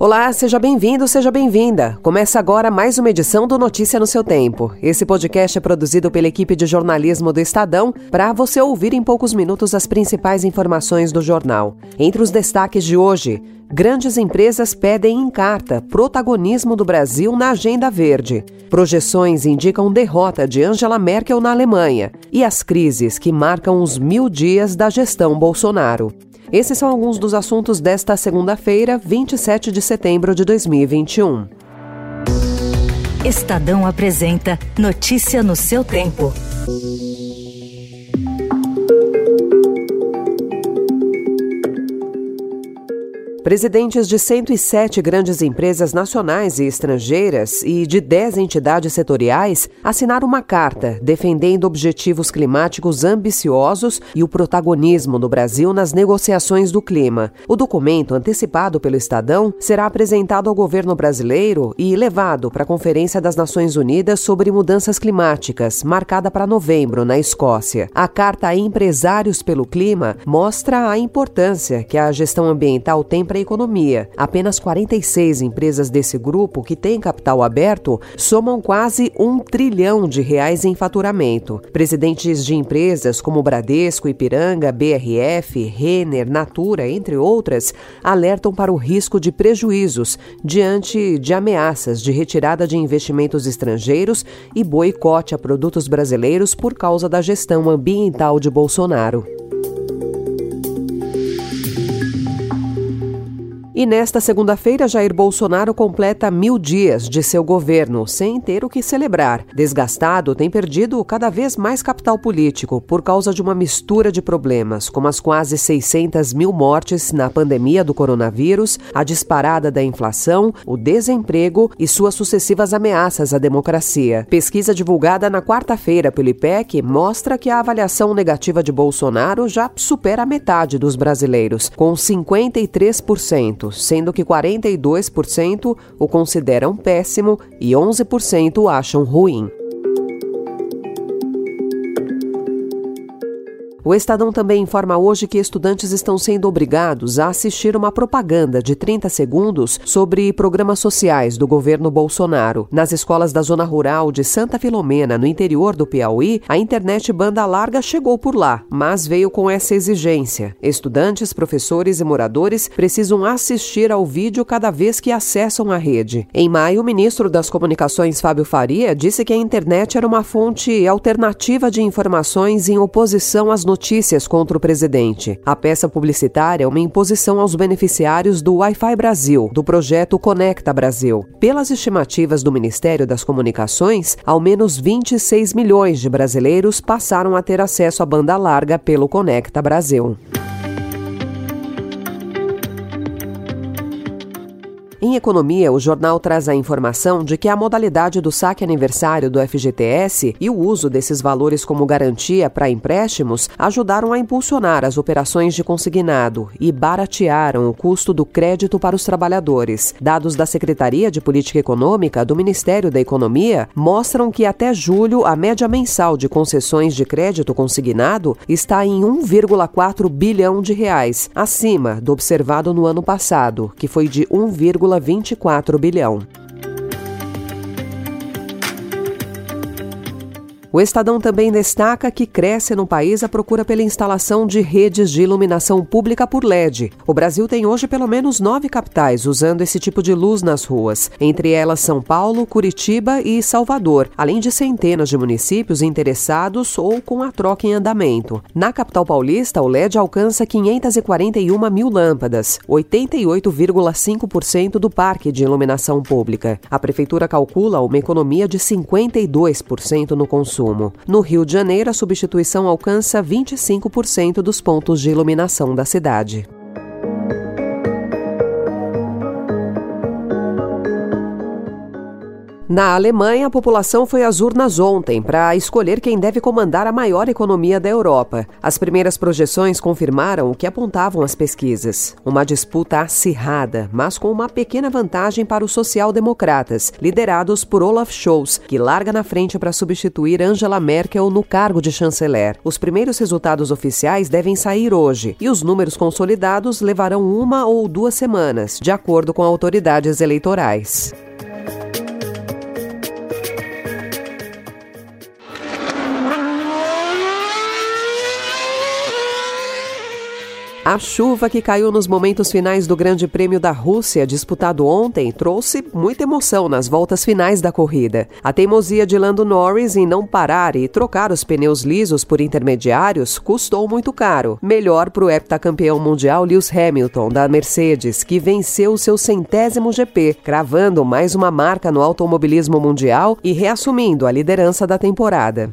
Olá, seja bem-vindo, seja bem-vinda. Começa agora mais uma edição do Notícia no seu tempo. Esse podcast é produzido pela equipe de jornalismo do Estadão para você ouvir em poucos minutos as principais informações do jornal. Entre os destaques de hoje, Grandes empresas pedem em carta protagonismo do Brasil na Agenda Verde. Projeções indicam derrota de Angela Merkel na Alemanha e as crises que marcam os mil dias da gestão Bolsonaro. Esses são alguns dos assuntos desta segunda-feira, 27 de setembro de 2021. Estadão apresenta Notícia no seu tempo. Presidentes de 107 grandes empresas nacionais e estrangeiras e de 10 entidades setoriais assinaram uma carta defendendo objetivos climáticos ambiciosos e o protagonismo do Brasil nas negociações do clima. O documento, antecipado pelo Estadão, será apresentado ao governo brasileiro e levado para a Conferência das Nações Unidas sobre Mudanças Climáticas, marcada para novembro, na Escócia. A carta a Empresários pelo Clima mostra a importância que a gestão ambiental tem para a economia. Apenas 46 empresas desse grupo, que têm capital aberto, somam quase um trilhão de reais em faturamento. Presidentes de empresas como Bradesco, Ipiranga, BRF, Renner, Natura, entre outras, alertam para o risco de prejuízos diante de ameaças de retirada de investimentos estrangeiros e boicote a produtos brasileiros por causa da gestão ambiental de Bolsonaro. E nesta segunda-feira, Jair Bolsonaro completa mil dias de seu governo, sem ter o que celebrar. Desgastado, tem perdido cada vez mais capital político por causa de uma mistura de problemas, como as quase 600 mil mortes na pandemia do coronavírus, a disparada da inflação, o desemprego e suas sucessivas ameaças à democracia. Pesquisa divulgada na quarta-feira pelo IPEC mostra que a avaliação negativa de Bolsonaro já supera a metade dos brasileiros, com 53% sendo que 42% o consideram péssimo e 11% acham ruim. O Estadão também informa hoje que estudantes estão sendo obrigados a assistir uma propaganda de 30 segundos sobre programas sociais do governo Bolsonaro. Nas escolas da zona rural de Santa Filomena, no interior do Piauí, a internet banda larga chegou por lá, mas veio com essa exigência. Estudantes, professores e moradores precisam assistir ao vídeo cada vez que acessam a rede. Em maio, o ministro das Comunicações, Fábio Faria, disse que a internet era uma fonte alternativa de informações em oposição às notícias notícias contra o presidente. A peça publicitária é uma imposição aos beneficiários do Wi-Fi Brasil, do projeto Conecta Brasil. Pelas estimativas do Ministério das Comunicações, ao menos 26 milhões de brasileiros passaram a ter acesso à banda larga pelo Conecta Brasil. Em economia, o jornal traz a informação de que a modalidade do saque aniversário do FGTS e o uso desses valores como garantia para empréstimos ajudaram a impulsionar as operações de consignado e baratearam o custo do crédito para os trabalhadores. Dados da Secretaria de Política Econômica do Ministério da Economia mostram que até julho a média mensal de concessões de crédito consignado está em 1,4 bilhão de reais, acima do observado no ano passado, que foi de 1, 1,24 bilhão. O Estadão também destaca que cresce no país a procura pela instalação de redes de iluminação pública por LED. O Brasil tem hoje pelo menos nove capitais usando esse tipo de luz nas ruas, entre elas São Paulo, Curitiba e Salvador, além de centenas de municípios interessados ou com a troca em andamento. Na capital paulista, o LED alcança 541 mil lâmpadas, 88,5% do parque de iluminação pública. A prefeitura calcula uma economia de 52% no consumo consumo. No Rio de Janeiro, a substituição alcança 25% dos pontos de iluminação da cidade. Na Alemanha, a população foi às urnas ontem para escolher quem deve comandar a maior economia da Europa. As primeiras projeções confirmaram o que apontavam as pesquisas. Uma disputa acirrada, mas com uma pequena vantagem para os social-democratas, liderados por Olaf Scholz, que larga na frente para substituir Angela Merkel no cargo de chanceler. Os primeiros resultados oficiais devem sair hoje e os números consolidados levarão uma ou duas semanas, de acordo com autoridades eleitorais. A chuva que caiu nos momentos finais do Grande Prêmio da Rússia, disputado ontem, trouxe muita emoção nas voltas finais da corrida. A teimosia de Lando Norris em não parar e trocar os pneus lisos por intermediários custou muito caro. Melhor para o heptacampeão mundial Lewis Hamilton, da Mercedes, que venceu seu centésimo GP, cravando mais uma marca no automobilismo mundial e reassumindo a liderança da temporada.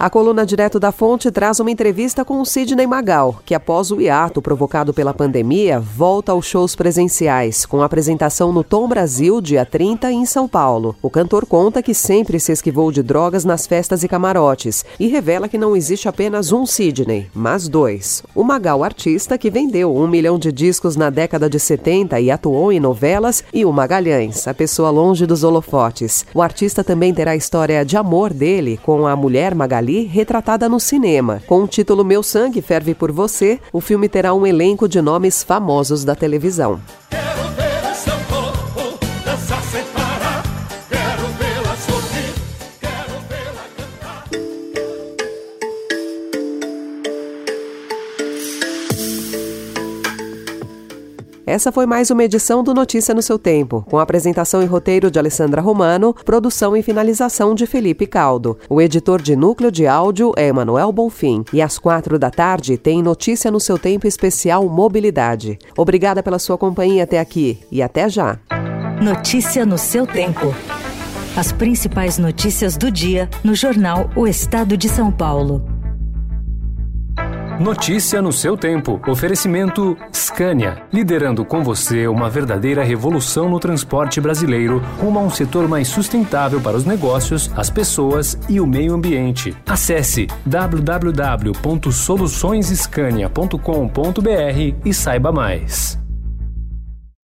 A coluna Direto da Fonte traz uma entrevista com o Sidney Magal, que após o hiato provocado pela pandemia, volta aos shows presenciais, com apresentação no Tom Brasil, dia 30, em São Paulo. O cantor conta que sempre se esquivou de drogas nas festas e camarotes e revela que não existe apenas um Sidney, mas dois. O Magal artista, que vendeu um milhão de discos na década de 70 e atuou em novelas, e o Magalhães, a pessoa longe dos holofotes. O artista também terá a história de amor dele com a mulher Magali Retratada no cinema. Com o título Meu Sangue Ferve por Você, o filme terá um elenco de nomes famosos da televisão. Essa foi mais uma edição do Notícia no seu tempo, com apresentação e roteiro de Alessandra Romano, produção e finalização de Felipe Caldo. O editor de núcleo de áudio é Emanuel Bonfim. E às quatro da tarde tem Notícia no seu tempo especial Mobilidade. Obrigada pela sua companhia até aqui e até já. Notícia no seu tempo. As principais notícias do dia no jornal O Estado de São Paulo. Notícia no seu tempo. Oferecimento Scania, liderando com você uma verdadeira revolução no transporte brasileiro, rumo a um setor mais sustentável para os negócios, as pessoas e o meio ambiente. Acesse www.soluçõesescania.com.br e saiba mais.